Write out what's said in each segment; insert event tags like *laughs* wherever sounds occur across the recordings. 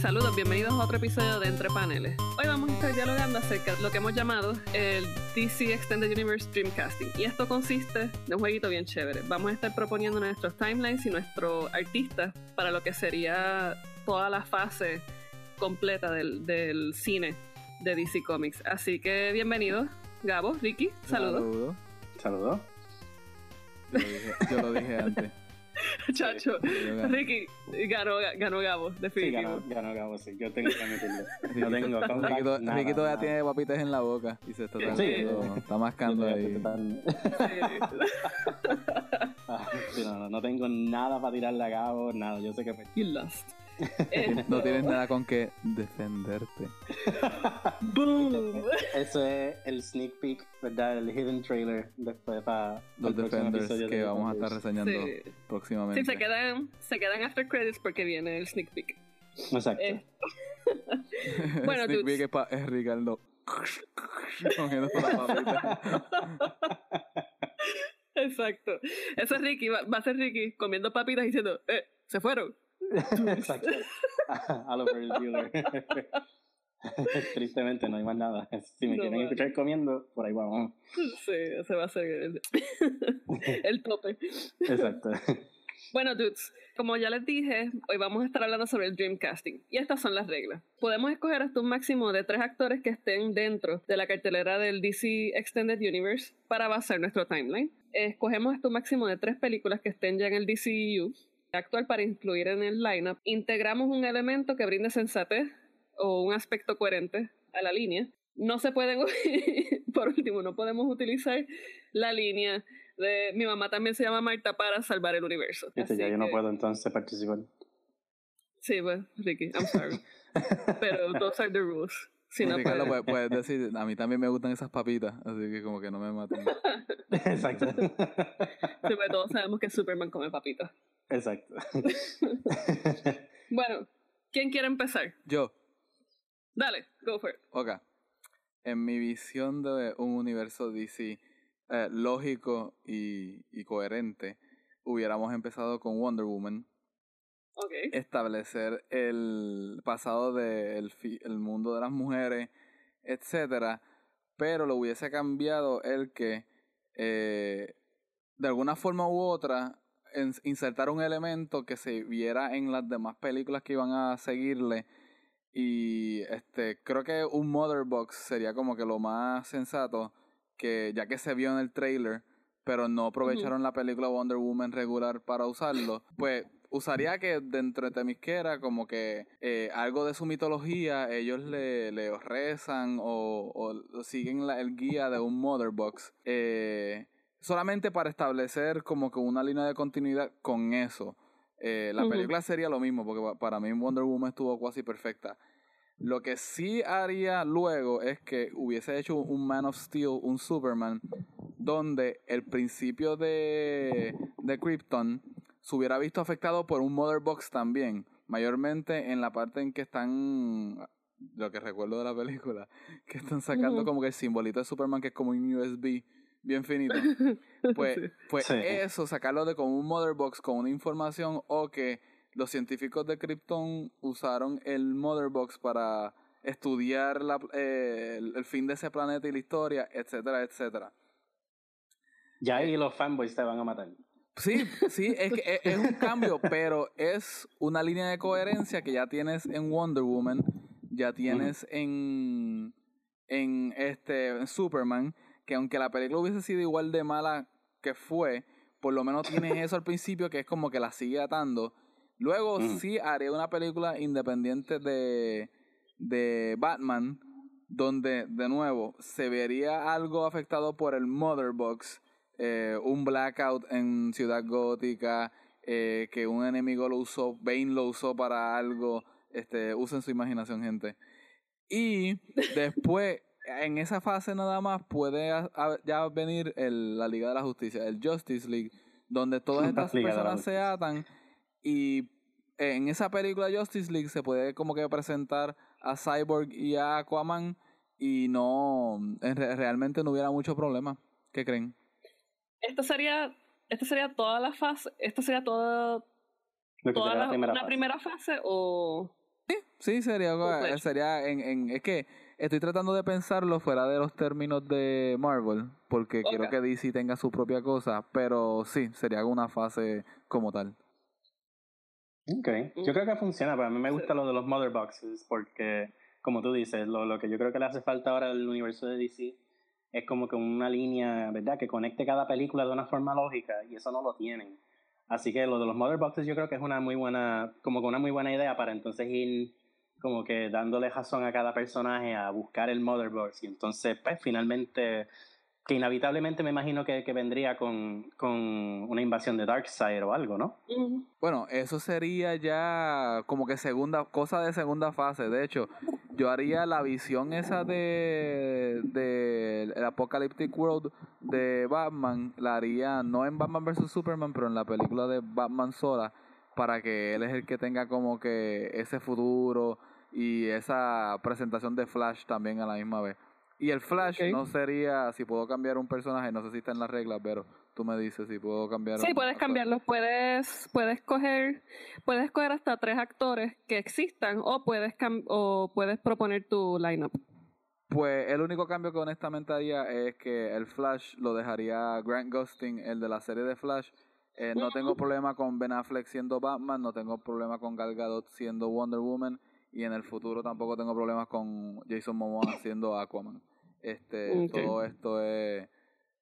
Saludos, bienvenidos a otro episodio de Entre Paneles. Hoy vamos a estar dialogando acerca de lo que hemos llamado el DC Extended Universe Dreamcasting. Y esto consiste de un jueguito bien chévere. Vamos a estar proponiendo nuestros timelines y nuestros artistas para lo que sería toda la fase completa del, del cine de DC Comics. Así que bienvenidos, Gabo, Ricky, saludos. Saludos. Yo, lo dije, yo lo dije antes. *laughs* Chacho. Ricky, ganó, ganó Gabo, Sí, definitivo. ganó, ganó Gabo, sí. Yo tengo que admitirlo. *laughs* No tengo Ricky, comeback, nada, Ricky todavía nada. tiene papitas en la boca y se está Sí. tratando, está mascando ahí. *laughs* Sí. Ah, sí, no, no, no tengo nada para tirarle a Gabo, nada. Yo sé que You lost. *laughs* No tienes nada con que defenderte. *laughs* Boom. eso es el sneak peek, ¿verdad? El hidden trailer después para Los Defenders de que vamos a estar reseñando Sí. próximamente. Sí, se quedan, se quedan after credits porque viene el sneak peek. Exacto. Eh, *laughs* bueno, Sneak peek es, pa- es Ricardo cogiendo la papita. Exacto. Eso es Ricky, va, va a ser Ricky comiendo papitas diciendo, eh, se fueron. *laughs* *laughs* Exacto. A lo Ferris Bueller. *laughs* Tristemente no hay más nada. Si me No, quieren vale. escuchar comiendo, por ahí vamos. Sí, ese va a ser el, el tope. Exacto. Bueno, dudes, como ya les dije, hoy vamos a estar hablando sobre el Dreamcasting. Y estas son las reglas. Podemos escoger hasta un máximo de tres actores que estén dentro de la cartelera del DC Extended Universe para basar nuestro timeline. Escogemos hasta un máximo de tres películas que estén ya en el DCU actual para incluir en el lineup. Integramos un elemento que brinde sensatez o un aspecto coherente a la línea. No se pueden, *laughs* por último, no podemos utilizar la línea de mi mamá también se llama Marta para salvar el universo. Este, ya yo no puedo entonces participar. Sí, pues, Ricky, I'm sorry. *laughs* Pero those are the rules. Si no, Ricardo, pues, puedes, puedes decir, a mí también me gustan esas papitas, así que como que no me maten. Exacto. *laughs* sí, pues, todos sabemos que Superman come papitas. Exacto. *laughs* Bueno, ¿quién quiere empezar? Yo, Dale, go for it. ok. En mi visión de un universo DC eh, lógico y, y coherente, hubiéramos empezado con Wonder Woman. Establecer el pasado del el mundo de las mujeres, etcétera, pero lo hubiese cambiado el que eh, de alguna forma u otra en- insertar un elemento que se viera en las demás películas que iban a seguirle. Y este creo que un mother box sería como que lo más sensato que ya que se vio en el trailer pero no aprovecharon la película Wonder Woman regular para usarlo pues usaría que dentro de Temisquera como que eh, algo de su mitología ellos le, le rezan o, o siguen la- el guía de un mother box eh, solamente para establecer como que una línea de continuidad con eso. Eh, la película sería lo mismo porque pa- para mí Wonder Woman estuvo casi perfecta. Lo que sí haría luego es que hubiese hecho un Man of Steel, un Superman, donde el principio de, de Krypton se hubiera visto afectado por un Mother Box también, mayormente en la parte en que están, lo que recuerdo de la película, *laughs* que están sacando como que el simbolito de Superman que es como un USB bien finito. *laughs* Pues, Sí. pues Sí. eso, sacarlo de como un mother box con una información o que los científicos de Krypton usaron el mother box para estudiar la, eh, el, el fin de ese planeta y la historia, etcétera, etcétera. Ya ahí los fanboys te van a matar. Sí, sí, es que es, es un cambio, pero es una línea de coherencia que ya tienes en Wonder Woman, ya tienes en, en este en Superman, que aunque la película hubiese sido igual de mala que fue, por lo menos tienes eso al principio que es como que la sigue atando. Luego sí haré una película independiente de, de Batman, donde de nuevo se vería algo afectado por el Mother Box, eh, un blackout en Ciudad Gótica, eh, que un enemigo lo usó, Bane lo usó para algo, este, usen su imaginación, gente. Y *laughs* después, en esa fase nada más, puede a- a- ya venir el- la Liga de la Justicia, el Justice League, donde todas *laughs* estas Liga personas se atan y en esa película Justice League se puede como que presentar a Cyborg y a Aquaman y no, en re- realmente no hubiera mucho problema. ¿Qué creen? Esta sería, esta sería toda la fase, esta sería toda, toda la, la primera una fase. primera fase o... sí, sería, Full eh, sería en, en, es que estoy tratando de pensarlo fuera de los términos de Marvel, porque quiero que DC tenga su propia cosa, pero sí, sería una fase como tal. Ok, yo creo que funciona, pero a mí me gusta Sí. lo de los Mother Boxes porque, como tú dices, lo, lo que yo creo que le hace falta ahora al universo de DC es como que una línea, ¿verdad?, que conecte cada película de una forma lógica y eso no lo tienen. Así que lo de los Mother Boxes yo creo que es una muy buena, como que una muy buena idea para entonces ir como que dándole razón a cada personaje a buscar el Mother Box y entonces pues finalmente que inevitablemente me imagino que, que vendría con, con una invasión de Darkseid o algo, ¿no? Bueno, eso sería ya como que segunda, cosa de segunda fase. De hecho, yo haría la visión esa de, de el Apocalyptic World de Batman, la haría no en Batman vs Superman, pero en la película de Batman sola, para que él es el que tenga como que ese futuro y esa presentación de Flash también a la misma vez. Y el Flash no sería, si puedo cambiar un personaje, no sé si está en las reglas, pero tú me dices si puedo cambiar Sí, un- puedes cambiarlos, puedes, puedes coger, puedes coger hasta tres actores que existan o puedes cam- o puedes proponer tu lineup. Pues el único cambio que honestamente haría es que el Flash lo dejaría Grant Gustin, el de la serie de Flash. Eh, no tengo problema con Ben Affleck siendo Batman, no tengo problema con Gal Gadot siendo Wonder Woman y en el futuro tampoco tengo problemas con Jason Momoa *coughs* siendo Aquaman. Este, Ok. todo esto es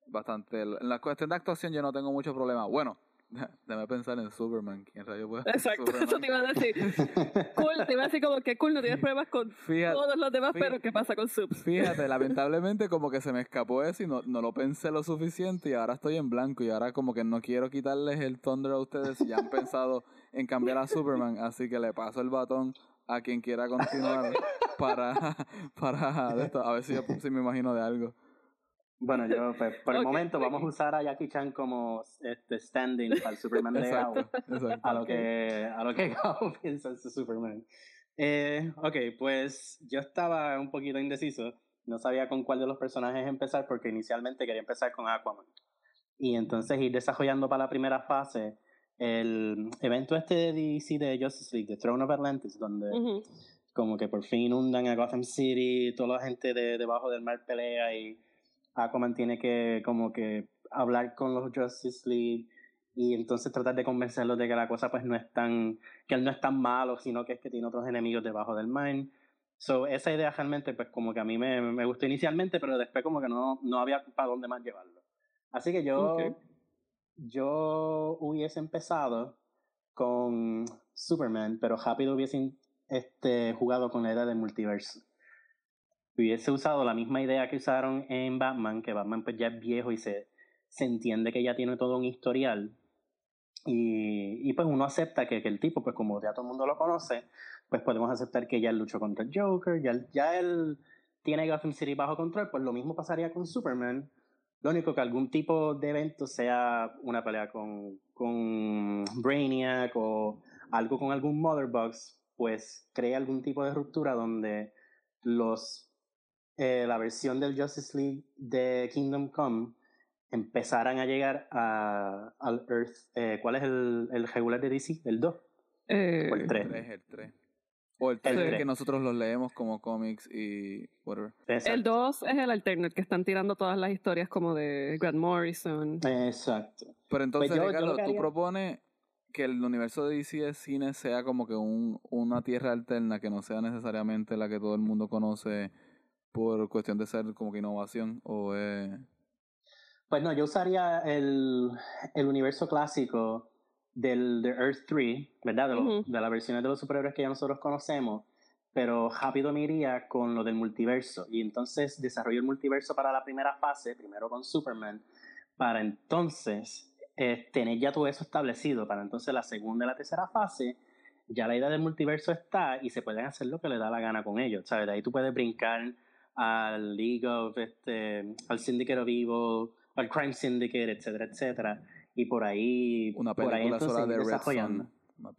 bastante en la cuestión de actuación yo no tengo mucho problema. Bueno, *laughs* déjame pensar en Superman, quién rayo puede Exacto, Superman? eso te iba a decir. *laughs* Cool, te iba a decir como que cool, no tienes problemas con Fíjate, todos los demás, fíjate. pero ¿qué pasa con Subs? Fíjate, *laughs* lamentablemente como que se me escapó eso y no, no lo pensé lo suficiente y ahora estoy en blanco y ahora como que no quiero quitarles el thunder a ustedes si ya han pensado en cambiar a Superman, así que le paso el batón a quien quiera continuar *laughs* para, para de esto, a ver si, yo- si me imagino de algo. Bueno, yo, pues, por el momento, ok. vamos a usar a Jackie Chan como este standing para el Superman de Gao, Exacto, exacto. a lo que a lo que *laughs* Gao piensa en su Superman. Eh, ok, pues yo estaba un poquito indeciso, no sabía con cuál de los personajes empezar porque inicialmente quería empezar con Aquaman. Y entonces ir desarrollando para la primera fase el evento este de DC de Justice League, de Throne of Atlantis, donde Ujú. como que por fin inundan a Gotham City, toda la gente de debajo del mar pelea y Aquaman tiene que como que hablar con los Justice League y entonces tratar de convencerlos de que la cosa pues no es tan, que él no es tan malo, sino que es que tiene otros enemigos debajo del mar. So, esa idea realmente pues como que a mí me, me gustó inicialmente, pero después como que no, no había para dónde más llevarlo. Así que yo, Ok. Yo hubiese empezado con Superman, pero rápido hubiese este, jugado con la idea del multiverso. Hubiese usado la misma idea que usaron en Batman, que Batman pues ya es viejo y se, se entiende que ya tiene todo un historial. Y, y pues uno acepta que, que el tipo, pues como ya todo el mundo lo conoce, pues podemos aceptar que ya él luchó contra el Joker, ya, ya él tiene Gotham City bajo control, pues lo mismo pasaría con Superman. Lo único que algún tipo de evento sea una pelea con, con Brainiac o algo con algún Mother Box, pues crea algún tipo de ruptura donde los eh, la versión del Justice League de Kingdom Come empezaran a llegar a, al Earth. Eh, ¿Cuál es el, el regular de DC? ¿El 2? Eh, O el El 3. 3, el 3. O el El 3 tres. que nosotros los leemos como cómics y whatever. el 2 es el alternate, que están tirando todas las historias como de Grant Morrison. Exacto. Pero entonces, Pues yo- yo Ricardo, tú propones que el universo de DC de cine sea como que un, una tierra alterna que no sea necesariamente la que todo el mundo conoce por cuestión de ser como que innovación o eh, Pues no, yo usaría el, el universo clásico del de Earth 3, ¿verdad? De, los- Ujú. de las versiones de los superhéroes que ya nosotros conocemos, pero rápido me iría con lo del multiverso. Y entonces desarrollo el multiverso para la primera fase, primero con Superman, para entonces eh, tener ya todo eso establecido, para entonces la segunda y la tercera fase, ya la idea del multiverso está y se pueden hacer lo que le da la gana con ellos, ¿sabes? De ahí tú puedes brincar al League of, este, al Syndicate of Evil, al Crime Syndicate, etcétera, etcétera. Y por ahí, una por ahí película sola de Red. Son.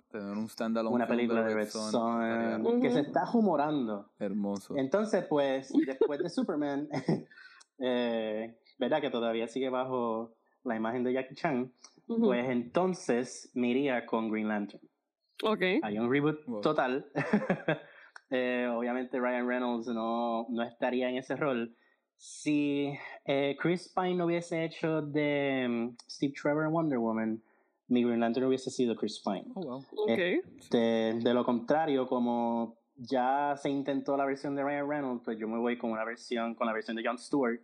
Tener un standalone Una película de Red Son Son, que se está humorando. hermoso. Entonces, pues, *laughs* después de Superman, *laughs* eh, ¿verdad? Que todavía sigue bajo la imagen de Jackie Chan, pues entonces me iría con Green Lantern. ok. Hay un reboot Wow. total. *laughs* eh, obviamente Ryan Reynolds no, no estaría en ese rol. Si eh, Chris Pine no hubiese hecho de mm, Steve Trevor en Wonder Woman, mi Green Lantern hubiese sido Chris Pine. Oh, wow. Ok. Este, de lo contrario, como ya se intentó la versión de Ryan Reynolds, pues yo me voy con una versión, con la versión de Jon Stewart,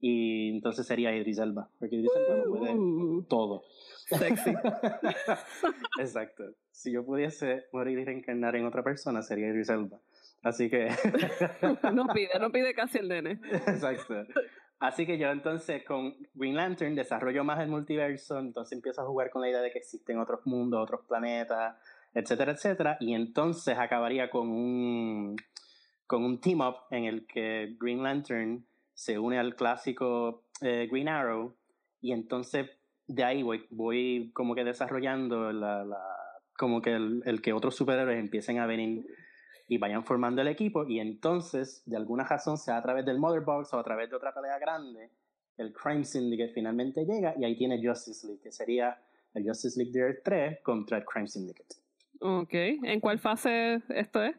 y entonces sería Idris Elba, porque Idris Elba lo puede Uh, todo. sexy. *laughs* Exacto. Si yo pudiese morir y reencarnar en otra persona, sería Idris Elba. Así que, *laughs* no pide, no pide *laughs* casi el nene. exacto. Así que yo entonces con Green Lantern desarrollo más el multiverso, entonces empiezo a jugar con la idea de que existen otros mundos, otros planetas, etcétera, etcétera, y entonces acabaría con un, con un team up en el que Green Lantern se une al clásico eh, Green Arrow, y entonces de ahí voy, voy como que desarrollando la, la, como que el, el que otros superhéroes empiecen a venir y vayan formando el equipo y entonces de alguna razón sea a través del Mother Box o a través de otra pelea grande el Crime Syndicate finalmente llega y ahí tiene Justice League que sería el Justice League de Earth 3 contra el Crime Syndicate Ok. ¿En cuál fase esto es?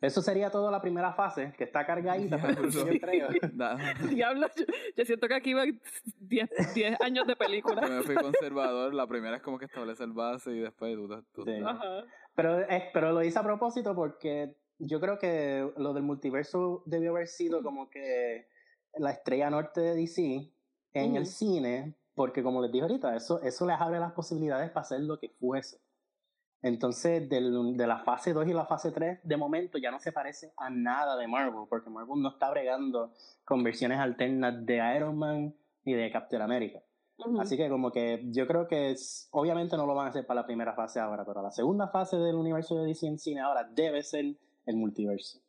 eso sería toda la primera fase que está cargadita próximo entrega. *laughs* Da- Diablo, yo, yo siento que aquí van 10 10 años de película. Yo me fui conservador. La primera es como que establece el base y después tú, tú- Sí. Ajá. Pero, es, pero lo hice a propósito porque yo creo que lo del multiverso debió haber sido como que la estrella norte de DC en el cine, porque como les dije ahorita, eso, eso les abre las posibilidades para hacer lo que fuese. Entonces, del- de la fase 2 y la fase 3, de momento ya no se parece a nada de Marvel, porque Marvel no está bregando con versiones alternas de Iron Man ni de Captain America. Ujú. Así que como que yo creo que es- obviamente no lo van a hacer para la primera fase ahora, pero la segunda fase del universo de DC en cine ahora debe ser el multiverso.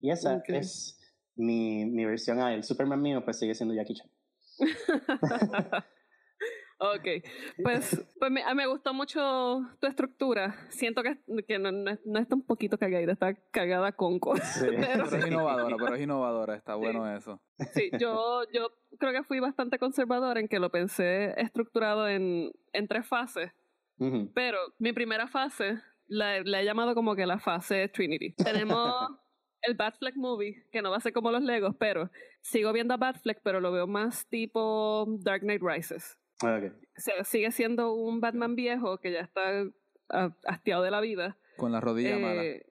Y esa Ok. es mi, mi versión a el Superman mío pues sigue siendo Jackie Chan. *laughs* ok, pues, pues me, me gustó mucho tu estructura. Siento que, que no, no, es- no está un poquito cagadita, está cagada con cosas. *laughs* Pero Pero es innovadora, pero es innovadora. Está bueno eso. sí, yo, yo creo que fui bastante conservadora en que lo pensé estructurado en, en tres fases. Ujú. Pero mi primera fase la, la he llamado como que la fase Trinity. Tenemos *laughs* el Batfleck Movie, que no va a ser como los Legos, pero sigo viendo a Batfleck, pero lo veo más tipo Dark Knight Rises. Ok. O sea, sigue siendo un Batman viejo que ya está ah, hastiado de la vida. Con la rodilla mala. Eh,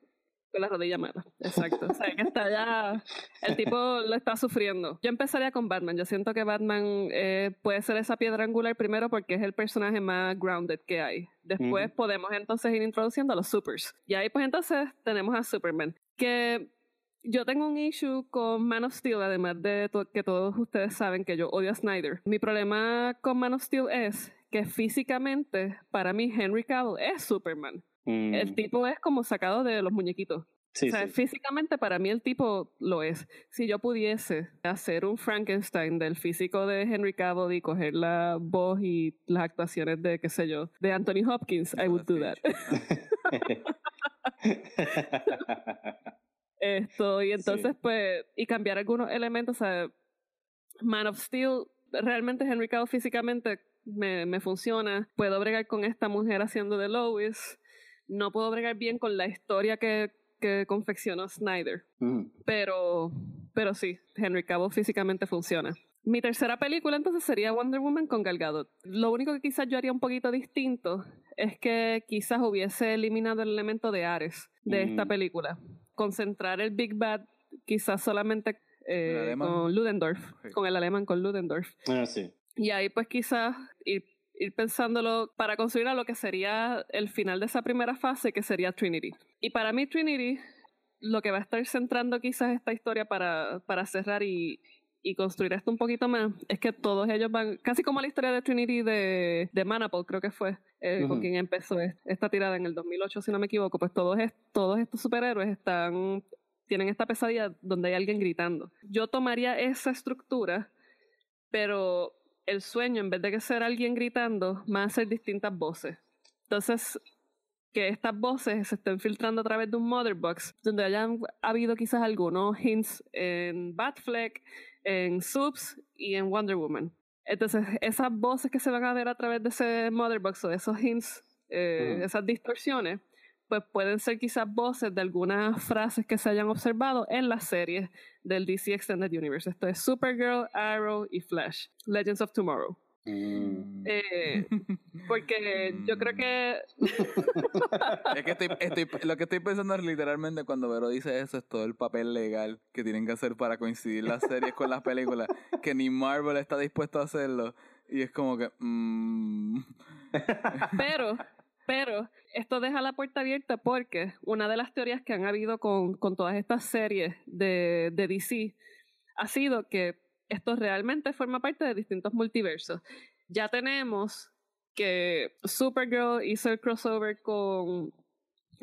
con la rodilla mala, exacto. o sea, que está ya. El tipo lo está sufriendo. Yo empezaría con Batman. Yo siento que Batman eh, puede ser esa piedra angular primero porque es el personaje más grounded que hay. Después podemos entonces ir introduciendo a los supers. Y ahí, pues entonces tenemos a Superman. Que yo tengo un issue con Man of Steel, además de to- que todos ustedes saben que yo odio a Snyder. Mi problema con Man of Steel es que físicamente, para mí, Henry Cavill es Superman. Mm, El tipo es como sacado de los muñequitos. sí, o sea, sí. físicamente para mí el tipo lo es. Si yo pudiese hacer un Frankenstein del físico de Henry Cavill y coger la voz y las actuaciones de, qué sé yo, de Anthony Hopkins, I would do that. *laughs* *laughs* *laughs* Esto, y entonces, pues, y cambiar algunos elementos, o sea, Man of Steel, realmente Henry Cavill físicamente me, me funciona. Puedo bregar con esta mujer haciendo de Lois. No puedo bregar bien con la historia que, que confeccionó Snyder. Pero, pero sí, Henry Cavill físicamente funciona. Mi tercera película entonces sería Wonder Woman con Gal Gadot. Lo único que quizás yo haría un poquito distinto es que quizás hubiese eliminado el elemento de Ares de esta Mm. película. Concentrar el Big Bad quizás solamente eh, con Ludendorff, con el alemán, con Ludendorff. Ah, sí. Y ahí pues quizás ir, ir pensándolo para construir a lo que sería el final de esa primera fase, que sería Trinity. Y para mí Trinity, lo que va a estar centrando quizás esta historia para, para cerrar y, y construir esto un poquito más, es que todos ellos van, casi como la historia de Trinity de, de Manapul, creo que fue, eh, con Ujú. quien empezó es- esta tirada en el 2008, si no me equivoco, pues todos, todos estos superhéroes están tienen esta pesadilla donde hay alguien gritando. Yo tomaría esa estructura, pero el sueño, en vez de que ser alguien gritando, va a ser distintas voces. Entonces, que estas voces se estén filtrando a través de un Motherbox, donde hayan habido quizás algunos hints en Batfleck, en Subs y en Wonder Woman. Entonces, esas voces que se van a ver a través de ese Motherbox o de esos hints, eh, Ujú. esas distorsiones, pues pueden ser quizás voces de algunas frases que se hayan observado en las series del DC Extended Universe. Esto es Supergirl, Arrow y Flash, Legends of Tomorrow. Mm. Eh, porque yo creo que *laughs* Es que estoy, estoy, lo que estoy pensando es literalmente cuando Vero dice eso, es todo el papel legal que tienen que hacer para coincidir las series con las películas, que ni Marvel está dispuesto a hacerlo. Y es como que... mm, *laughs* Pero, pero, esto deja la puerta abierta porque una de las teorías que han habido con, con todas estas series de, de DC ha sido que esto realmente forma parte de distintos multiversos. Ya tenemos que Supergirl hizo el crossover con,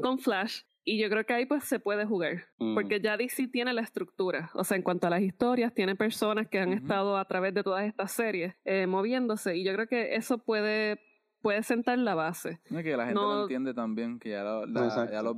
con Flash. Y yo creo que ahí pues se puede jugar, Mm. porque ya DC tiene la estructura, o sea, en cuanto a las historias, tiene personas que han estado a través de todas estas series eh, moviéndose, y yo creo que eso puede, puede sentar la base. No es que la gente No- lo entiende también, que ya, lo- la- Exacto. ya los,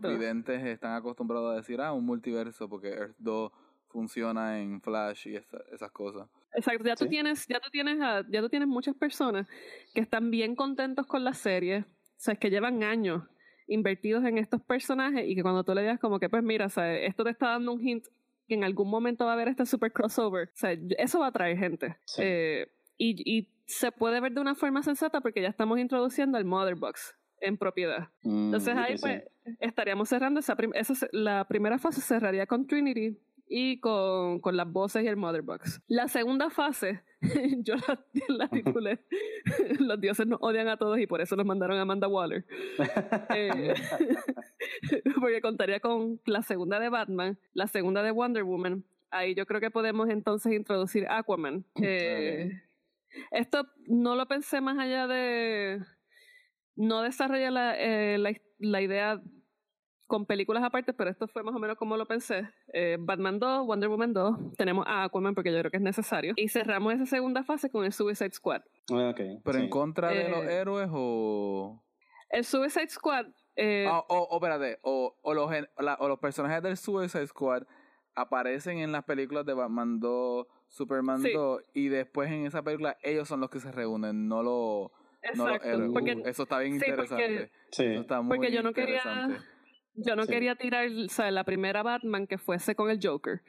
los videntes están acostumbrados a decir, ah, un multiverso, porque Earth 2 funciona en Flash y esa- esas cosas. Exacto, ya tú Sí. tienes, ya tú tienes, a- ya tú tienes muchas personas que están bien contentos con la serie, o sea, que llevan años invertidos en estos personajes y que cuando tú le digas como que, pues mira, o sea, esto te está dando un hint que en algún momento va a haber este super crossover, o sea, eso va a atraer gente. Sí. Eh, y, y se puede ver de una forma sensata porque ya estamos introduciendo el Mother Box en propiedad. Mm, Entonces ahí pues sí. estaríamos cerrando esa, prim- esa la primera fase cerraría con Trinity y con, con las voces y el Mother Box. La segunda fase, *laughs* yo la, la titulé *laughs* Los dioses nos odian a todos y por eso nos mandaron a Amanda Waller. *laughs* Eh, porque contaría con la segunda de Batman, la segunda de Wonder Woman. Ahí yo creo que podemos entonces introducir Aquaman. Eh, Esto no lo pensé más allá de... No desarrollé la, eh, la, la idea con películas aparte, pero esto fue más o menos como lo pensé. Eh, Batman 2, Wonder Woman 2, tenemos a Aquaman porque yo creo que es necesario. Y cerramos esa segunda fase con el Suicide Squad. Ah, ok, ¿Pero sí. en contra de los Eh, héroes o...? El Suicide Squad... eh, Ah, o, o, espérate, o, o, los, o la- o los personajes del Suicide Squad aparecen en las películas de Batman 2, Superman Sí. 2, y después en esa película ellos son los que se reúnen, no, lo, no los exacto. héroes. Porque Uh, eso está bien sí, porque- interesante. Sí. Eso está muy porque yo no quería-. Yo no Sí. quería tirar, o sea, la primera Batman que fuese con el Joker.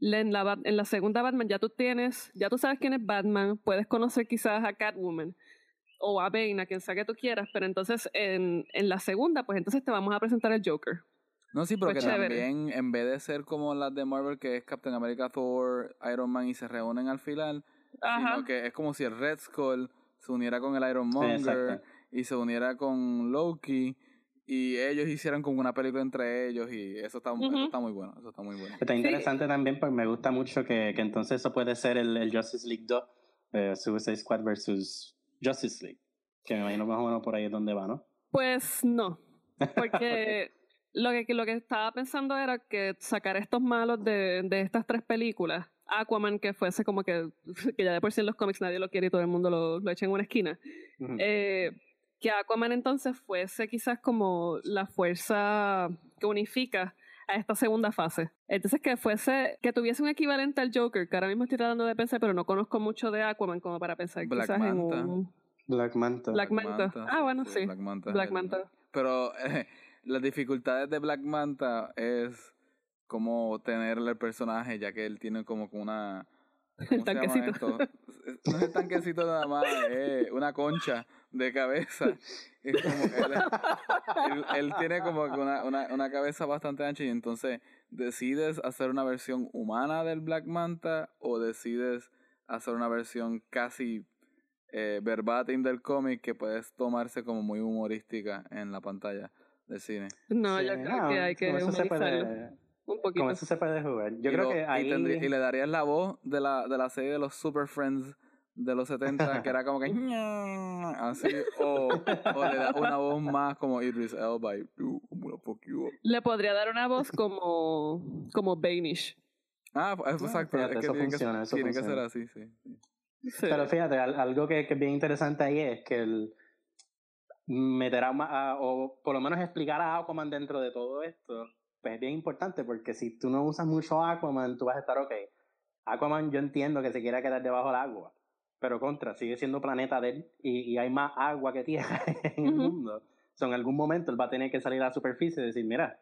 En la, en la segunda Batman ya tú tienes, ya tú sabes quién es Batman, puedes conocer quizás a Catwoman o a Bane, a quien sea que tú quieras, pero entonces en, en la segunda, pues entonces te vamos a presentar el Joker. No, sí, porque Pues chévere. también en vez de ser como las de Marvel, que es Captain America, Thor, Iron Man y se reúnen al final, Ajá. sino que es como si el Red Skull se uniera con el Iron Monger y se uniera con Loki y ellos hicieran como una película entre ellos y eso está, eso Ujú. está muy bueno, eso está muy bueno. Está interesante también porque me gusta mucho que, que entonces eso puede ser el, el Justice League 2, eh, Suicide Squad versus Justice League. Que me imagino más o menos por ahí es donde va, ¿no? Pues no, porque *laughs* lo que, lo que estaba pensando era que sacar estos malos de, de estas tres películas, Aquaman, que fuese como que, que ya de por sí en los cómics nadie lo quiere y todo el mundo lo, lo echa en una esquina, eh, que Aquaman entonces fuese quizás como la fuerza que unifica a esta segunda fase. Entonces que fuese, que tuviese un equivalente al Joker, que ahora mismo estoy tratando de pensar, pero no conozco mucho de Aquaman como para pensar Black quizás en Manta. un Black Manta. Black Manta. Ah, bueno, sí. Black Manta. Black el- Manta. Pero eh, las dificultades de Black Manta es como tenerle el personaje, ya que él tiene como que una... *laughs* ¿cómo se llama tanquecito. esto? *laughs* No es el tanquecito nada más, es una concha de cabeza. Es como que él, él- él tiene como que una, una, una cabeza bastante ancha y entonces decides hacer una versión humana del Black Manta o decides hacer una versión casi eh, verbatim del cómic que puedes tomarse como muy humorística en la pantalla del cine. No, Sí, yo creo que hay que humanizarlo un poquito. con eso se puede jugar. Yo y creo lo- que y ahí... tendría- y le darías la voz de la, de la serie de los Super Friends de los 70, que era como que *laughs* así, o, o le da una voz más como Idris Elba y. Le podría dar una voz como, como Banish. Ah, pues, exacto. fíjate, es que eso tiene, funciona, que, eso tiene que ser funciona. así, sí. sí. Pero fíjate, al- algo que, que es bien interesante ahí es que el meter a, a- o por lo menos explicar a Aquaman dentro de todo esto, pues es bien importante porque si tú no usas mucho Aquaman, tú vas a estar ok. Aquaman yo entiendo que se quiera quedar debajo del agua, pero contra, sigue siendo planeta de él y, y hay más agua que tierra *laughs* en el Ujú. mundo. So, en algún momento él va a tener que salir a la superficie y decir, mira,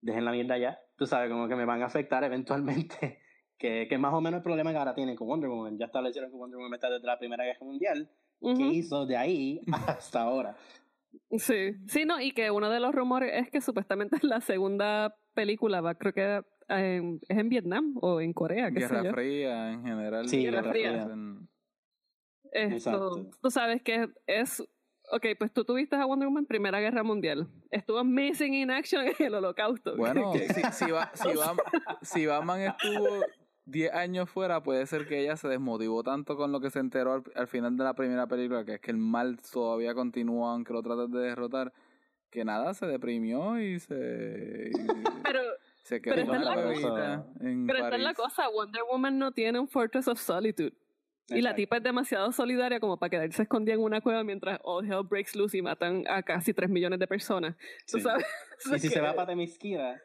dejen la mierda ya. Tú sabes, como que me van a afectar eventualmente. *laughs* que, que más o menos el problema que ahora tienen con Wonder Woman. Ya establecieron que Wonder Woman está desde la Primera Guerra Mundial. ¿Qué Ujú. hizo de ahí hasta ahora? Sí, sí, no, y que uno de los rumores es que supuestamente la segunda película va, creo que en- es en Vietnam o en Corea, qué sé Guerra yo. Fría en general. Sí, Guerra Fría. En- Esto, Exacto. tú sabes que es, ok, pues tú tuviste a Wonder Woman Primera Guerra Mundial. Estuvo missing in action en el holocausto. Bueno, *laughs* si, si, va- si, Bam- si Batman estuvo 10 años fuera, puede ser que ella se desmotivó tanto con lo que se enteró al, al final de la primera película, que es que el mal todavía continúa aunque lo trates de derrotar, que nada, se deprimió y se, y *laughs* pero, se quedó es la la cosa. en pero esta es la cosa, Wonder Woman no tiene un Fortress of Solitude. Y la tipa es demasiado solidaria como para quedarse escondida en una cueva mientras all hell breaks loose y matan a casi 3 millones de personas. ¿Tú Sí. sabes? Y *laughs* si se va para Temisquira,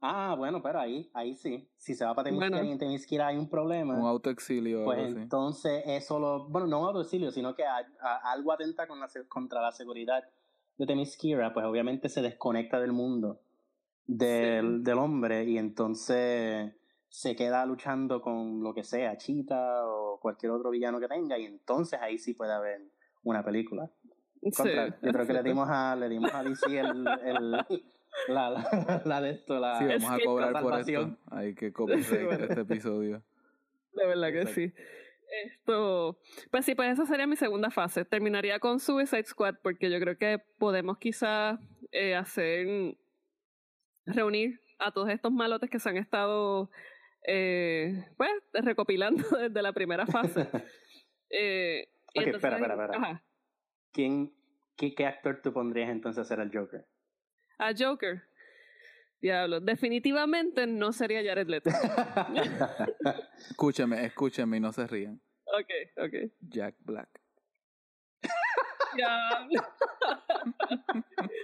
ah, bueno, pero ahí, ahí sí. Si se va para Temisquira Bueno. y en Temisquira hay un problema, Un autoexilio pues algo así. entonces eso lo, bueno, no un autoexilio, sino que a- a- algo atenta con la, contra la seguridad de Temisquira, pues obviamente se desconecta del mundo del, Sí. del hombre y entonces se queda luchando con lo que sea, Chita o cualquier otro villano que tenga y entonces ahí sí puede haber una película. Contra, Sí, yo creo que le *laughs* dimos a le dimos a DC el, el- la, la, *laughs* la de esto la Sí, vamos a cobrar por esto. Hay que *laughs* bueno. este episodio. De verdad que Exacto. sí. Esto, pues sí, pues esa sería mi segunda fase. Terminaría con Suicide Squad porque yo creo que podemos quizás eh, hacer, reunir a todos estos malotes que se han estado, eh, pues, recopilando *laughs* desde la primera fase. Eh, y Ok, entonces- espera, espera, espera. Ajá. ¿Quién qué, qué actor tú pondrías entonces a ser el Joker? A Joker. Diablo, definitivamente no sería Jared Leto. *laughs* Escúcheme, escúcheme y no se rían. ok, ok. Jack Black. Diablo.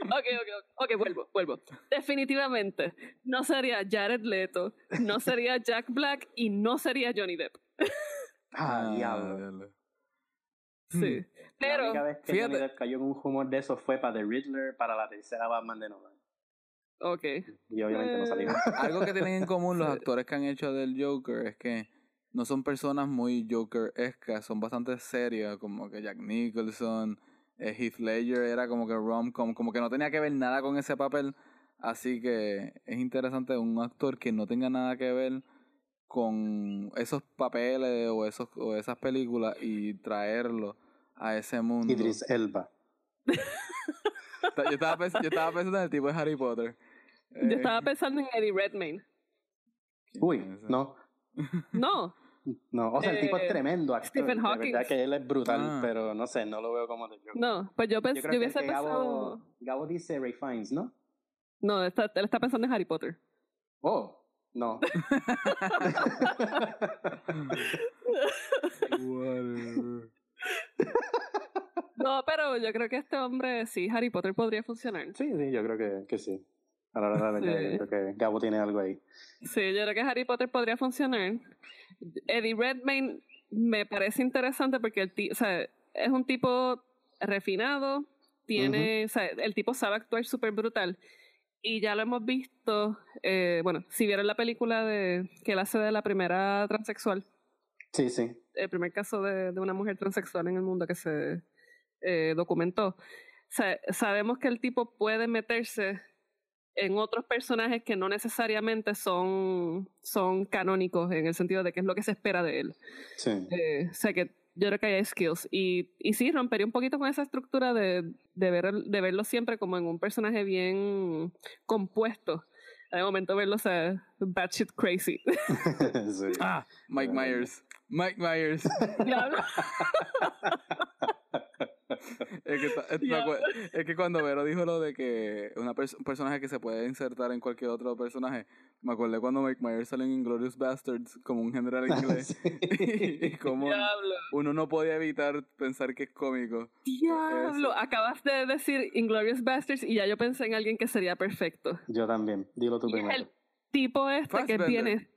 ok, ok, ok, ok, vuelvo, vuelvo. Definitivamente, no sería Jared Leto, no sería Jack Black y no sería Johnny Depp. ah, diablo. Sí. La Pero, única vez que fíjate- Johnny Depp cayó en un humor de eso fue para The Riddler, para la tercera Batman de Nolan. ok. Y obviamente no salió. Eh, *laughs* Algo que tienen en común los actores que han hecho del Joker es que no son personas muy Joker-escas, son bastante serias, como que Jack Nicholson, eh, Heath Ledger era como que rom-com, como que no tenía que ver nada con ese papel, así que es interesante un actor que no tenga nada que ver con esos papeles o esos o esas películas y traerlo a ese mundo. Idris Elba. Yo estaba, pens- yo estaba pensando en el tipo de Harry Potter. yo Eh, estaba pensando en Eddie Redmayne. ¿quién Uy, no. No, No, o sea, el tipo Eh, es tremendo actor. Stephen Hawking. verdad que él es brutal, Ah. pero no sé, no lo veo como de no, pues yo, pens- Yo hubiese que Gabo, pensado. Gabo dice Ray Fiennes, ¿no? No, está, él está pensando en Harry Potter. Oh, no. *laughs* *laughs* No, pero yo creo que este hombre, sí, Harry Potter podría funcionar. sí, sí, yo creo que, que sí. A la hora de la Sí. yo creo que Gabo tiene algo ahí. Sí, yo creo que Harry Potter podría funcionar. Eddie Redmayne me parece interesante porque el o sea, es un tipo refinado, tiene, o sea, el tipo sabe actuar súper brutal. Y ya lo hemos visto, eh, bueno, si vieron la película de que él hace de la primera transexual, Sí, sí. el primer caso de, de una mujer transexual en el mundo que se eh, documentó. O sea, sabemos que el tipo puede meterse en otros personajes que no necesariamente son, son canónicos en el sentido de que es lo que se espera de él. Sí. Eh, o sea que yo creo que hay skills. Y, y sí, rompería un poquito con esa estructura de, de, ver, de verlo siempre como en un personaje bien compuesto. De momento verlo, o sea, batshit crazy. *laughs* Sí. Ah, Mike Myers. Mike Myers. Diablo. *laughs* es, que, ta- es- que cuando Vero dijo lo de que una pers- un personaje que se puede insertar en cualquier otro personaje, me acordé cuando Mike Myers salió en Inglorious Bastards como un general inglés. *laughs* y, y como Diablo. uno no podía evitar pensar que es cómico. Diablo, Eso. acabas de decir Inglorious Bastards y ya yo pensé en alguien que sería perfecto. Yo también. Dilo tú Y primero. el tipo este que viene.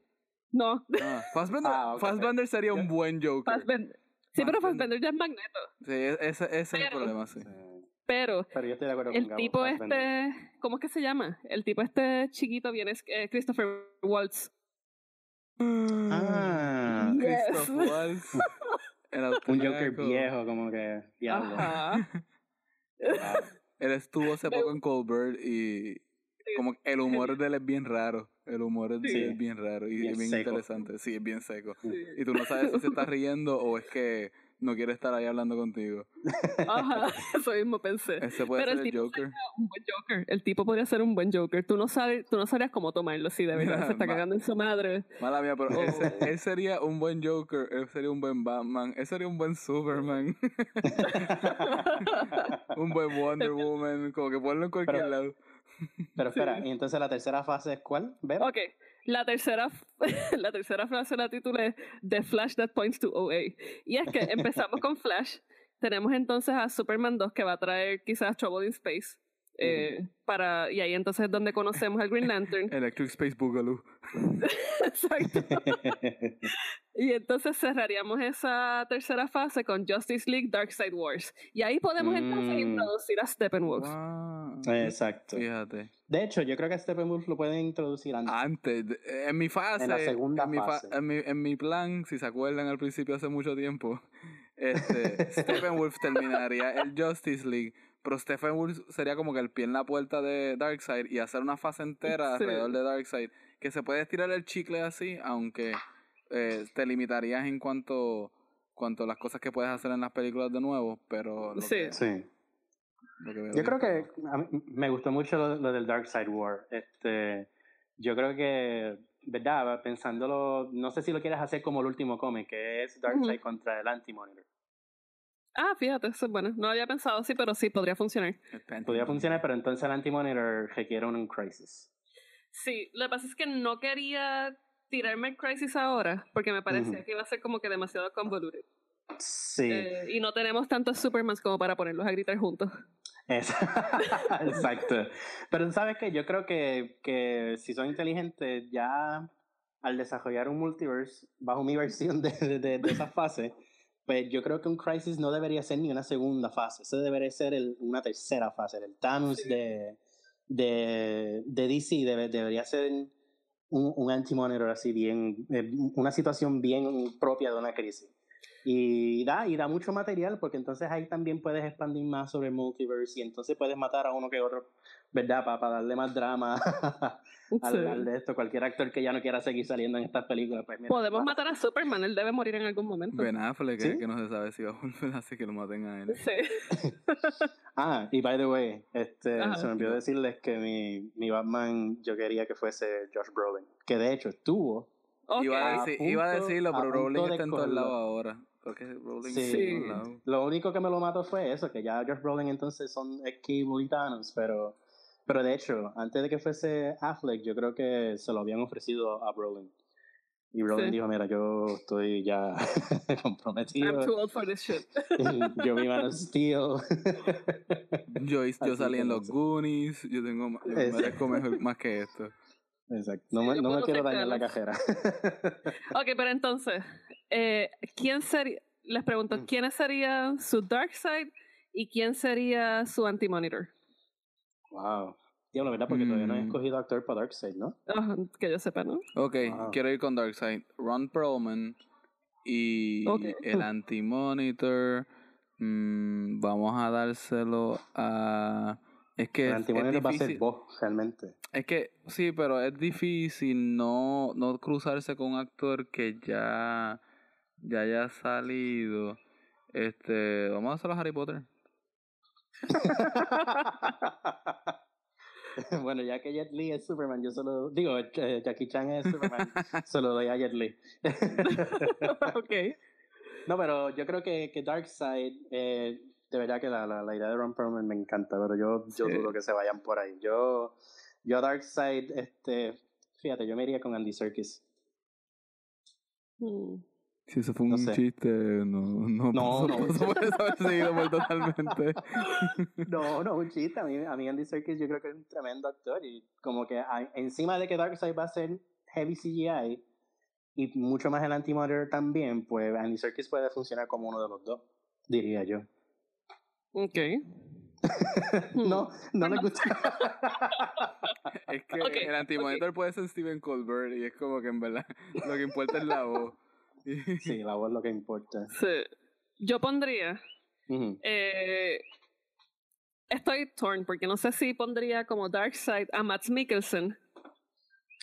No, Ah, Fassbender, Ah, ok. Fassbender sería un buen Joker. Fassbender. Sí, pero Fassbender. Fassbender ya es Magneto. Sí, ese, ese es el problema, sí. Sí. Pero, Pero yo estoy de acuerdo con el Gabo, tipo Fassbender. este, ¿cómo es que se llama? El tipo este chiquito viene es eh, Christopher Waltz. Ah, Yes. Christoph Waltz. *laughs* Un Joker viejo, como que. Diablo. Ajá. Wow. Él estuvo hace poco en Colbert y como que el humor de él es bien raro. El humor de Sí. él es bien raro y Bien es bien seco. interesante. Sí, es bien seco. Sí. Y tú no sabes si se está riendo o es que no quiere estar ahí hablando contigo. Ajá, *laughs* eso mismo pensé. Ese puede Pero ser el el tipo Joker. Un buen Joker. El tipo podría ser un buen Joker. Tú no sabes, tú no sabrías cómo tomarlo si de verdad se *laughs* está cagando en su madre. Mala mía, pero Oh. él sería un buen Joker, él sería un buen Batman, él sería un buen Superman, *laughs* un buen Wonder Woman, como que ponlo en cualquier Pero- lado. Pero espera, ¿y entonces la tercera fase es cuál? ¿Ver? Ok, la tercera, *laughs* la tercera frase la titulé The Flash That Points to OA. Y es que empezamos con *laughs* Flash. Tenemos entonces a Superman 2 que va a traer quizás Trouble in Space. eh, para, y ahí entonces es donde conocemos al Green Lantern. *laughs* Electric Space Boogaloo. Exacto. Y entonces cerraríamos esa tercera fase con Justice League Darkseid Wars. Y ahí podemos entonces Mm. introducir a Steppenwolf. Wow. Exacto. Fíjate. De hecho, yo creo que a Steppenwolf lo pueden introducir antes. Antes, en mi fase, En la segunda en mi, fa- fase. en, mi, en mi plan, si se acuerdan al principio hace mucho tiempo, *laughs* este, Steppenwolf terminaría el Justice League, pero Steppenwolf sería como que el pie en la puerta de Darkseid y hacer una fase entera Sí. alrededor de Darkseid, que se puede estirar el chicle así, aunque eh, te limitarías en cuanto cuanto a las cosas que puedes hacer en las películas de nuevo, pero lo Sí. que- Sí. lo que Yo creo que a mí me gustó mucho lo, lo del Dark Side War. Este, yo creo que, ¿verdad? Pensándolo, no sé si lo quieres hacer como el último cómic, que es Darkseid Ujú. contra el Anti-Monitor. Ah, fíjate, eso es bueno. No había pensado así, pero sí, podría funcionar. Podría funcionar, pero entonces el Anti-Monitor requiere un crisis. Sí, lo que pasa es que no quería tirarme el Crisis ahora, porque me parecía Ujú. que iba a ser como que demasiado convoluted. Sí. Eh, y no tenemos tantos Supermans como para ponerlos a gritar juntos. *laughs* Exacto. Pero sabes que yo creo que, que si son inteligentes, ya al desarrollar un multiverse bajo mi versión de, de, de- de esa fase, pues yo creo que un crisis no debería ser ni una segunda fase, eso debería ser el- una tercera fase. El Thanos Sí. de, de, de DC debe- debería ser un, un anti-monitor así bien, eh, una situación bien propia de una crisis. Y da, y da mucho material porque entonces ahí también puedes expandir más sobre el multiverse y entonces puedes matar a uno que otro, ¿verdad? Para darle más drama *laughs* al, Sí. al de esto. Cualquier actor que ya no quiera seguir saliendo en estas películas, pues mira, Podemos mata. matar a Superman, él debe morir en algún momento. Ben Affleck, que, ¿Sí? que no se sabe si va a volver, *laughs* así que lo maten a él. Sí. *laughs* Ah, y by the way, este, Ajá. se me olvidó decirles que mi, mi Batman yo quería que fuese Josh Brolin, que de hecho estuvo. Ok. Iba, a A decir- iba a punto- decirlo, pero punto Rowling de está en todos lados ahora. Porque Rowling Sí. está en todos lados. Lo único que me lo mató fue eso, que ya Josh Brolin entonces son es Cable y Thanos, pero, pero de hecho, antes de que fuese Affleck, yo creo que se lo habían ofrecido a Brolin. Y Brolin Sí. dijo, mira, yo estoy ya *laughs* comprometido. I'm too old for this shit. *laughs* yo mi mano Steel. *laughs* Yo, yo salí en los. Goonies. Yo tengo ma- yo merezco mejor, más que esto. Exacto. No Sí, me, no me quiero dañar la cajera. Ok, pero entonces, eh, ¿quién sería? Les pregunto, Mm. ¿quiénes serían su Darkseid y quién sería su Anti-Monitor? Wow. Diablo, ¿verdad? Porque todavía no he Mm. escogido actor para Darkseid, ¿no? Que yo sepa, ¿no? Ok, Wow. quiero ir con Darkseid. Ron Perlman y el Anti-Monitor. mm, vamos a dárselo a. Es que El antimonitor va a ser vos, realmente. Es que sí, pero es difícil no, no cruzarse con un actor que ya, ya haya salido. Este, vamos a hacerlo a Harry Potter. *laughs* bueno, ya que Jet Li es Superman, yo solo digo, eh, Jackie Chan es Superman, *laughs* solo doy a Jet Li. *laughs* ok. no, pero yo creo que, que Darkseid, eh, de verdad que la, la, la idea de Ron Perlman me encanta, pero yo, yo Sí. dudo que se vayan por ahí. Yo, yo a Darkseid, este, fíjate, yo me iría con Andy Serkis. Hmm. Si eso fue No un sé. chiste, no, no, No, pasó, no. pasó por desapercibido por totalmente. *laughs* No, no, un chiste. A mí, a mí Andy Serkis yo creo que es un tremendo actor y como que a- encima de que Darkseid va a ser heavy CGI y mucho más el Anti-Monitor también, pues Andy Serkis puede funcionar como uno de los dos, diría yo. Ok. *laughs* no, no le gusta. es que Ok, el antimonitor puede ser Steven Colbert y es como que en verdad lo que importa es la voz. Y- sí, la voz es lo que importa. *laughs* Sí. Yo pondría. Ujú. eh, estoy torn porque no sé si pondría como Darkseid a Matt Mikkelsen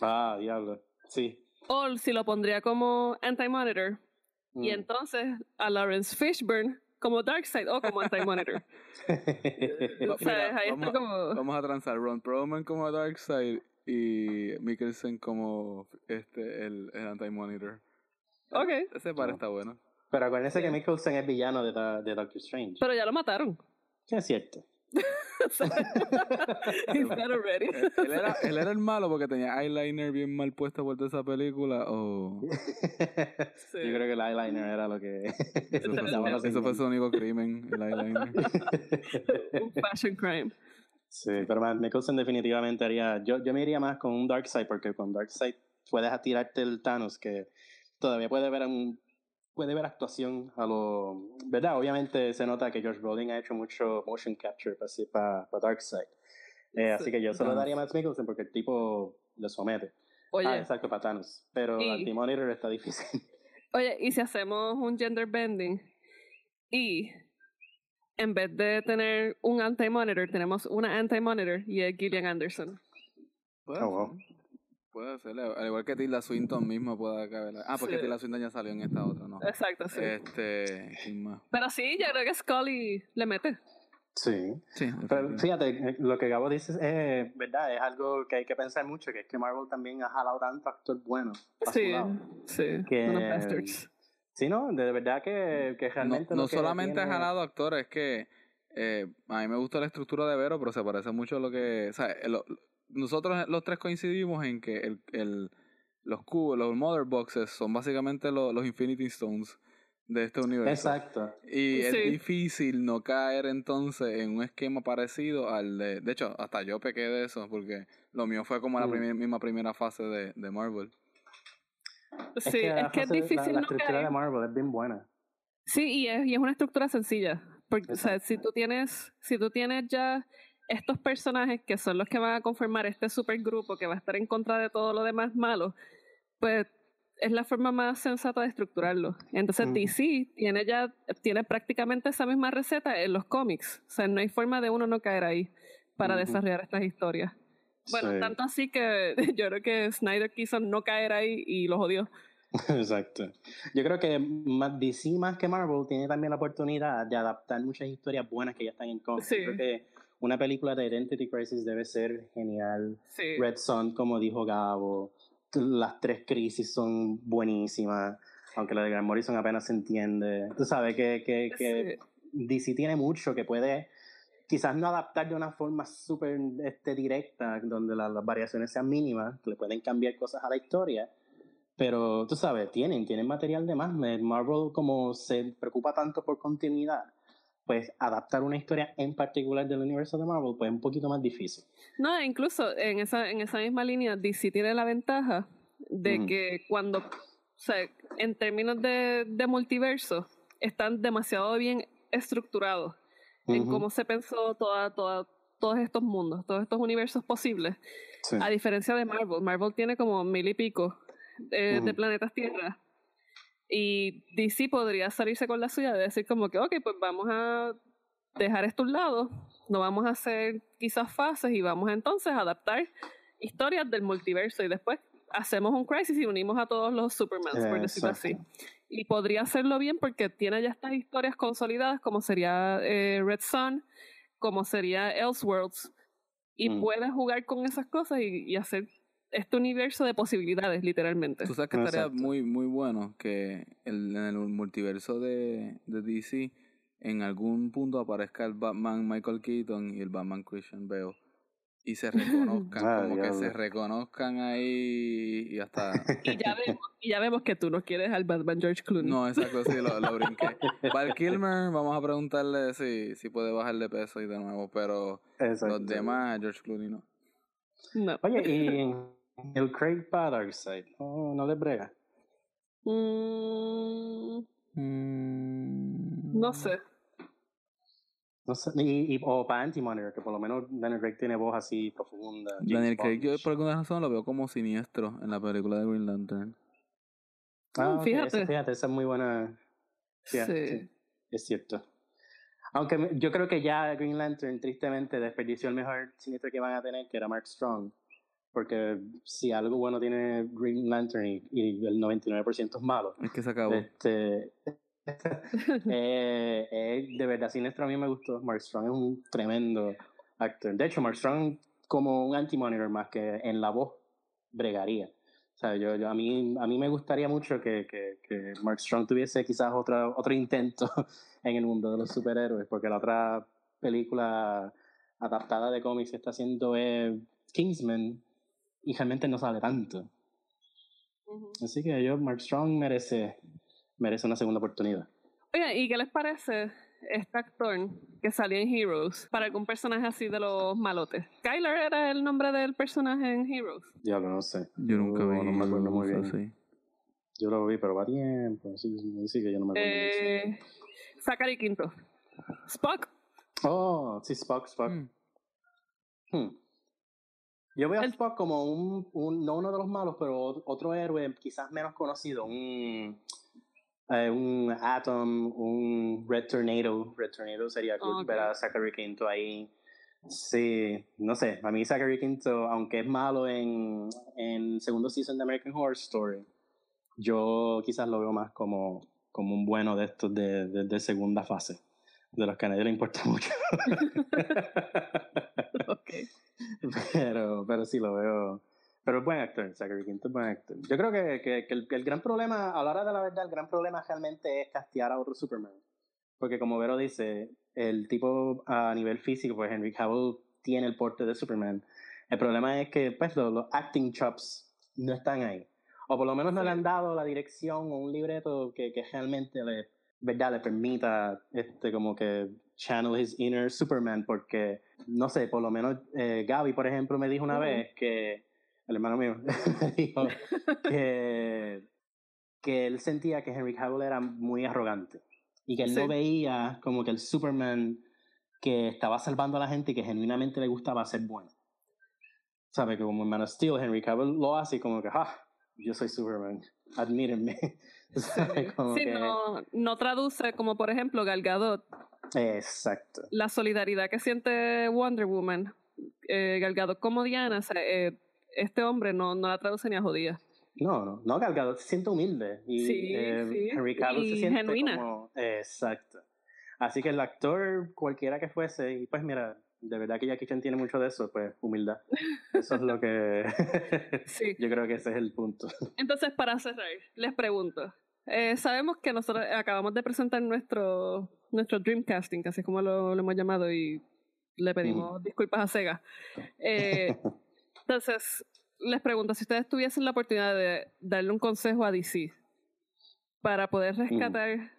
Ah, diablo. Sí. o si lo pondría como Anti-Monitor. Y Mm. entonces a Lawrence Fishburne como Darkseid o como Anti-Monitor. Va- *laughs* O sea, mira, ahí vamos, como. vamos a transar Ron Perlman como Darkseid y Mikkelsen como este el, el anti-monitor. Ok. Ese par No. está bueno. Pero acuérdense que Mikkelsen es villano de, Da- de Doctor Strange. Pero ya lo mataron. Que es cierto. O *laughs* sea, He's dead already. él, él era, él era el malo porque tenía eyeliner bien mal puesto por toda esa película o *laughs* Sí. Yo creo que el eyeliner era lo que. eso fue, eso fue su único crimen, el eyeliner. *laughs* Un fashion crime. Sí, pero Mikkelsen definitivamente haría. Yo, yo me iría más con un Darkseid, porque con Darkseid puedes atirarte el Thanos, que todavía puede ver un, puede ver actuación a lo. ¿Verdad? Obviamente se nota que George Brolin ha hecho mucho motion capture para, para, Darkseid. Eh, así que yo solo Thanos. daría a Matt Mikkelsen porque el tipo lo somete. Oye, Ah, exacto, para Thanos. Pero Y- Anti-Monitor está difícil. *laughs* oye, ¿y si hacemos un gender bending? Y en vez de tener un anti-monitor, tenemos una anti-monitor y es Gillian Anderson. Puede Oh, wow. Puede ser, al igual que Tilda Swinton mismo puede caber. Ah, porque Sí. Tilda Swinton ya salió en esta otra, ¿no? Exacto, sí. Este. Pero sí, yo creo que Scully le mete. Sí. Sí, Pero fíjate, eh, lo que Gabo dice es verdad, es algo que hay que pensar mucho, que es que Marvel también ha jalado tanto actor bueno a su Sí, lado. sí. Que- Unos bastards. Sí, no, de verdad que, que no, realmente no que solamente ha tiene- jalado actores, es que eh, a mí me gusta la estructura de Vero, pero se parece mucho a lo que. O sea, eh, lo- nosotros los tres coincidimos en que el, el, los cubos, los Mother Boxes, son básicamente lo- los Infinity Stones de este universo. Exacto. Y es Sí. difícil no caer entonces en un esquema parecido al de... De hecho, hasta yo pequé de eso, porque lo mío fue como la Mm. primer- misma primera fase de, de Marvel. Sí, la es que es fase- la- difícil La, no estructura caer. de Marvel es bien buena. Sí, y es, y es una estructura sencilla. Porque, o sea, si tú tienes, si tú tienes ya estos personajes que son los que van a conformar este supergrupo que va a estar en contra de todo lo demás malo, pues es la forma más sensata de estructurarlo. Entonces Ujú. DC tiene ya, tiene prácticamente esa misma receta en los cómics. O sea, no hay forma de uno no caer ahí para desarrollar estas historias. Bueno, Sí. tanto así que *laughs* yo creo que Snyder quiso no caer ahí y los odió. *laughs* Exacto. Yo creo que DC más que Marvel tiene también la oportunidad de adaptar muchas historias buenas que ya están en cómics. Sí. Yo Creo que una película de Identity Crisis debe ser genial. Sí. Red Son, como dijo Gabo. Las tres crisis son buenísimas. Aunque la de Grant Morrison apenas se entiende. Tú sabes que, que, que DC tiene mucho que puede quizás no adaptar de una forma súper este, directa, donde la- las variaciones sean mínimas, que le pueden cambiar cosas a la historia. Pero tú sabes, tienen, tienen material de más. Marvel, como se preocupa tanto por continuidad, pues adaptar una historia en particular del universo de Marvel, pues es un poquito más difícil. No, incluso en esa, en esa misma línea, DC tiene la ventaja de Ujú. que cuando, o sea, en términos de, de multiverso, están demasiado bien estructurados en cómo se pensó toda, toda, todos estos mundos, todos estos universos posibles. Sí. A diferencia de Marvel, Marvel tiene como mil y pico eh, de planetas Tierra. Y DC podría salirse con la suya de decir como que, ok, pues vamos a dejar esto a un lado, no vamos a hacer quizás fases y vamos entonces a adaptar historias del multiverso y después hacemos un crisis y unimos a todos los Supermans, por decirlo así. Y podría hacerlo bien porque tiene ya estas historias consolidadas como sería eh, Red Sun, como sería Elseworlds, y Mm. puede jugar con esas cosas y, y hacer este universo de posibilidades, literalmente. Tú sabes que estaría Exacto. muy, muy bueno que el, en el multiverso de, de DC en algún punto aparezca el Batman Michael Keaton y el Batman Christian Bale y se *laughs* reconozcan, Ah, como que se reconozcan ahí y hasta... Y ya vemos, y ya vemos que tú no quieres al Batman George Clooney. No, exacto, sí, lo, lo brinqué. *laughs* Val Kilmer, vamos a preguntarle si, si puede bajar de peso y de nuevo, pero Exacto. los demás, George Clooney no. No. Oye, y el Craig para Darkseid, no, no le brega. Mm, no sé. No sé, y, y- o para Anti-Monitor, que por lo menos Daniel Craig tiene voz así profunda. James Daniel Craig, yo por alguna razón lo veo como siniestro en la película de Green Lantern. Ah, Mm, fíjate. esa- fíjate, esa es muy buena. Sí, Sí. sí, es cierto. Aunque yo creo que ya Green Lantern tristemente desperdició el mejor siniestro que van a tener, que era Mark Strong. Porque si algo bueno tiene Green Lantern y, y el 99% es malo, Es que se acabó. este, *laughs* eh, eh, de verdad, Sinestro a mí me gustó. Mark Strong es un tremendo actor. De hecho, Mark Strong como un anti-monitor más que en la voz bregaría. O sea, yo, yo, a, mí, a mí me gustaría mucho que, que, que Mark Strong tuviese quizás otro, otro intento *laughs* en el mundo de los superhéroes, porque la otra película adaptada de cómics que está haciendo es Kingsman y realmente no sale tanto. Así que yo, Mark Strong merece, merece una segunda oportunidad. Oigan, ¿y qué les parece este actor que salía en Heroes para algún personaje así de los malotes? Skylar era el nombre del personaje en Heroes. Diablo, no sé. Yo nunca vi no me acuerdo muy bien. así. Yo lo vi, pero va tiempo. Sí, sí, sí que yo no me acuerdo. Eh, Zachary Quinto. Spock. Oh, sí, Spock, Spock. Mm. Hmm. Yo veo a Spock como un, un, no uno de los malos, pero ot- otro héroe quizás menos conocido, un, eh, un Atom, un Red Tornado. Red Tornado sería cool Ok. ver a Zachary Quinto ahí. Sí, no sé, a mí Zachary Quinto, aunque es malo en, en segundo season de American Horror Story, yo quizás lo veo más como, como un bueno de estos de, de, de segunda fase, de los que a nadie le importa *laughs* mucho. Ok. pero, pero sí lo veo. Pero es buen actor, Zachary Quinto es buen actor. Yo creo que, que, que el, que el gran problema, a la hora de la verdad, el gran problema realmente es castear a otro Superman. Porque como Vero dice, el tipo a nivel físico, pues Henry Cavill tiene el porte de Superman. El problema es que pues los, los acting chops no están ahí. O por lo menos no le han dado la dirección o un libreto que, que realmente le, ¿verdad? le permita este, como que channel his inner Superman. Porque, no sé, por lo menos eh, Gaby, por ejemplo, me dijo una Ujú. vez que, el hermano mío, *laughs* me dijo que, que él sentía que Henry Cavill era muy arrogante y que él Sí. no veía como que el Superman que estaba salvando a la gente y que genuinamente le gustaba ser bueno. ¿Sabe? Que como en Man of Steel, Henry Cavill lo hace y como que, ah, yo soy Superman, admírenme. *laughs* ¿Sabe? *laughs* Como Sí, que- no, no traduce como por ejemplo Gal Gadot, Exacto. la solidaridad que siente Wonder Woman, eh, Gal Gadot como Diana, o sea, eh, este hombre no, no la traduce ni a jodía. No, no, no, Gal Gadot se siente humilde y Sí, eh, sí, Henry Cavill se siente genuina. como... Exacto. Así que el actor, cualquiera que fuese, y pues mira, de verdad que Jackie Chan tiene mucho de eso, pues humildad. Eso es lo que... *laughs* Sí. Yo creo que ese es el punto. Entonces, para cerrar, les pregunto. Eh, sabemos que nosotros acabamos de presentar nuestro, nuestro Dreamcasting, así es como lo, lo hemos llamado, y le pedimos disculpas a Sega. *laughs* Eh, entonces, les pregunto, si ustedes tuviesen la oportunidad de darle un consejo a DC para poder rescatar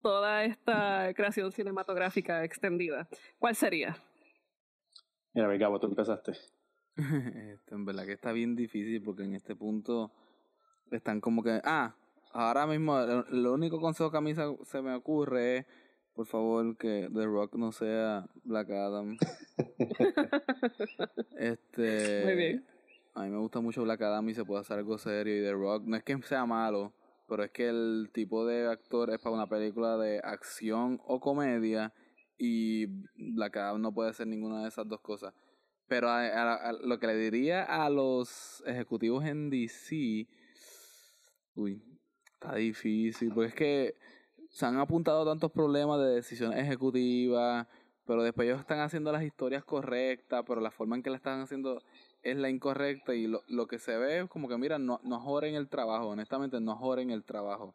toda esta creación cinematográfica extendida, ¿cuál sería? Mira, Gabo, tú empezaste. *laughs* Este, en verdad que está bien difícil porque en este punto están como que, ah, ahora mismo lo, único consejo que a mí se, se me ocurre es, por favor, que The Rock no sea Black Adam. *laughs* este, Muy bien. A mí me gusta mucho Black Adam y se puede hacer algo serio y The Rock no es que sea malo, pero es que el tipo de actor es para una película de acción o comedia y Black Adam no puede ser ninguna de esas dos cosas. Pero a, a- a- lo que le diría a los ejecutivos en DC, uy, está difícil, porque es que se han apuntado tantos problemas de decisiones ejecutivas, pero después ellos están haciendo las historias correctas, pero la forma en que la están haciendo es la incorrecta y lo, lo que se ve es como que, mira, no, no joren el trabajo, honestamente, no joren el trabajo.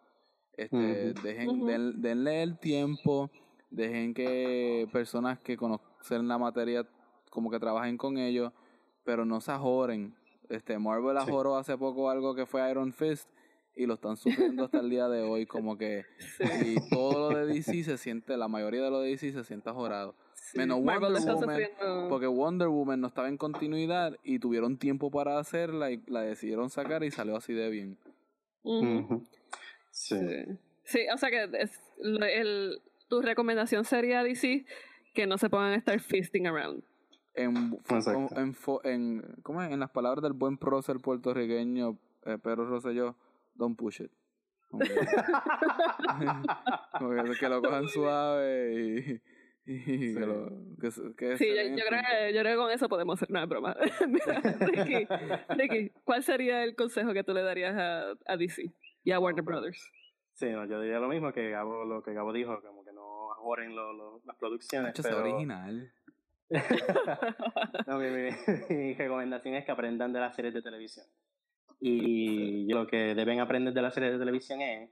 Este, Ujú. dejen, den- denle el tiempo, dejen que personas que conocen la materia como que trabajen con ellos, pero no se ajoren. Este, Marvel Sí. ajoró hace poco algo que fue Iron Fist y lo están sufriendo hasta el día de hoy, como que Sí, y todo lo de DC se siente, la mayoría de lo de DC se siente ajorado. sí. Menos Marvel Wonder está Woman, sufriendo- Porque Wonder Woman no estaba en continuidad y tuvieron tiempo para hacerla y la decidieron sacar y salió así de bien. Sí. Sí. Sí, o sea que es- el, tu recomendación sería DC que no se pongan a estar feasting around. En, en, en, ¿cómo es? en las palabras del buen prócer puertorriqueño eh, Pedro Rosselló, don't push it. *laughs* que, lo cojan suave y, y que lo, que, que sí, yo, yo, creo que, yo, creo que, con eso podemos hacer una broma. *laughs* Ricky, Ricky, ¿cuál sería el consejo que tú le darías a, a DC y a Warner Brothers? Sí, no, yo diría lo mismo que Gabo, lo que Gabo dijo, como que no ajoren lo, lo, las producciones. Hecho, pero... original. *laughs* no, mi, mi, mi, recomendación es que aprendan de las series de televisión. Y lo que deben aprender de las series de televisión es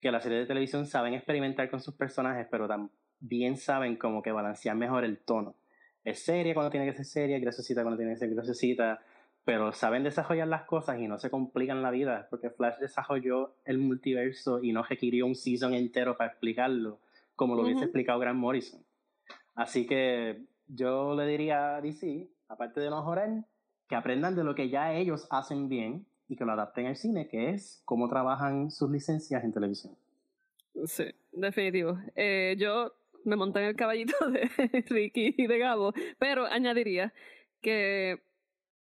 que las series de televisión saben experimentar con sus personajes, pero también saben como que balancear mejor el tono. Es seria cuando tiene que ser seria, graciosita cuando tiene que ser graciosita, pero saben desarrollar las cosas y no se complican la vida, porque Flash desarrolló el multiverso y no requirió un season entero para explicarlo, como lo hubiese explicado Grant Morrison. Así que yo le diría a DC, aparte de no joder, que aprendan de lo que ya ellos hacen bien y que lo adapten al cine, que es cómo trabajan sus licencias en televisión. Sí, definitivo. Eh, yo me monté en el caballito *laughs* de Ricky y de Gabo, pero añadiría que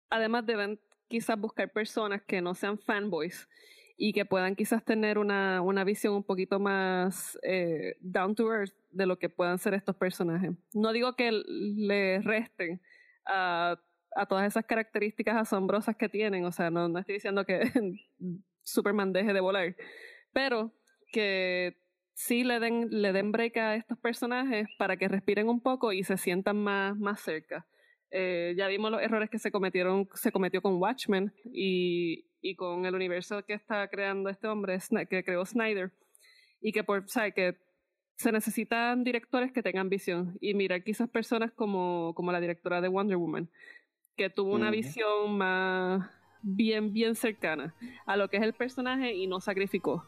además deben quizás buscar personas que no sean fanboys y que puedan quizás tener una, una visión un poquito más eh, down to earth de lo que puedan ser estos personajes. No digo que le resten a, a todas esas características asombrosas que tienen, o sea, no, no estoy diciendo que *laughs* Superman deje de volar, pero que sí le den, le den break a estos personajes para que respiren un poco y se sientan más, más cerca. Eh, ya vimos los errores que se cometieron, se cometió con Watchmen y, y con el universo que está creando este hombre, que creó Snyder, y que por, sabe que se necesitan directores que tengan visión. Y mira, quizás personas como, como la directora de Wonder Woman, que tuvo una visión más bien, bien cercana a lo que es el personaje y no sacrificó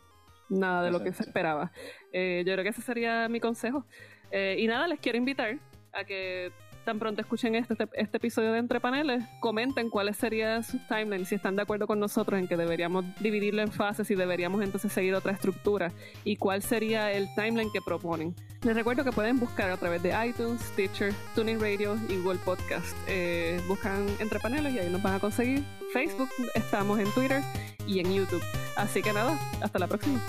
nada de lo que se esperaba. Eh, yo creo que ese sería mi consejo. Eh, y nada, les quiero invitar a que tan pronto escuchen este, este, este, episodio de Entre Paneles, comenten cuáles serían sus timelines, si están de acuerdo con nosotros en que deberíamos dividirlo en fases y deberíamos entonces seguir otra estructura y cuál sería el timeline que proponen. Les recuerdo que pueden buscar a través de iTunes, Stitcher, Tuning Radio y Google Podcast. Eh, buscan Entre Paneles y ahí nos van a conseguir. Facebook, estamos en Twitter y en YouTube. Así que nada, hasta la próxima.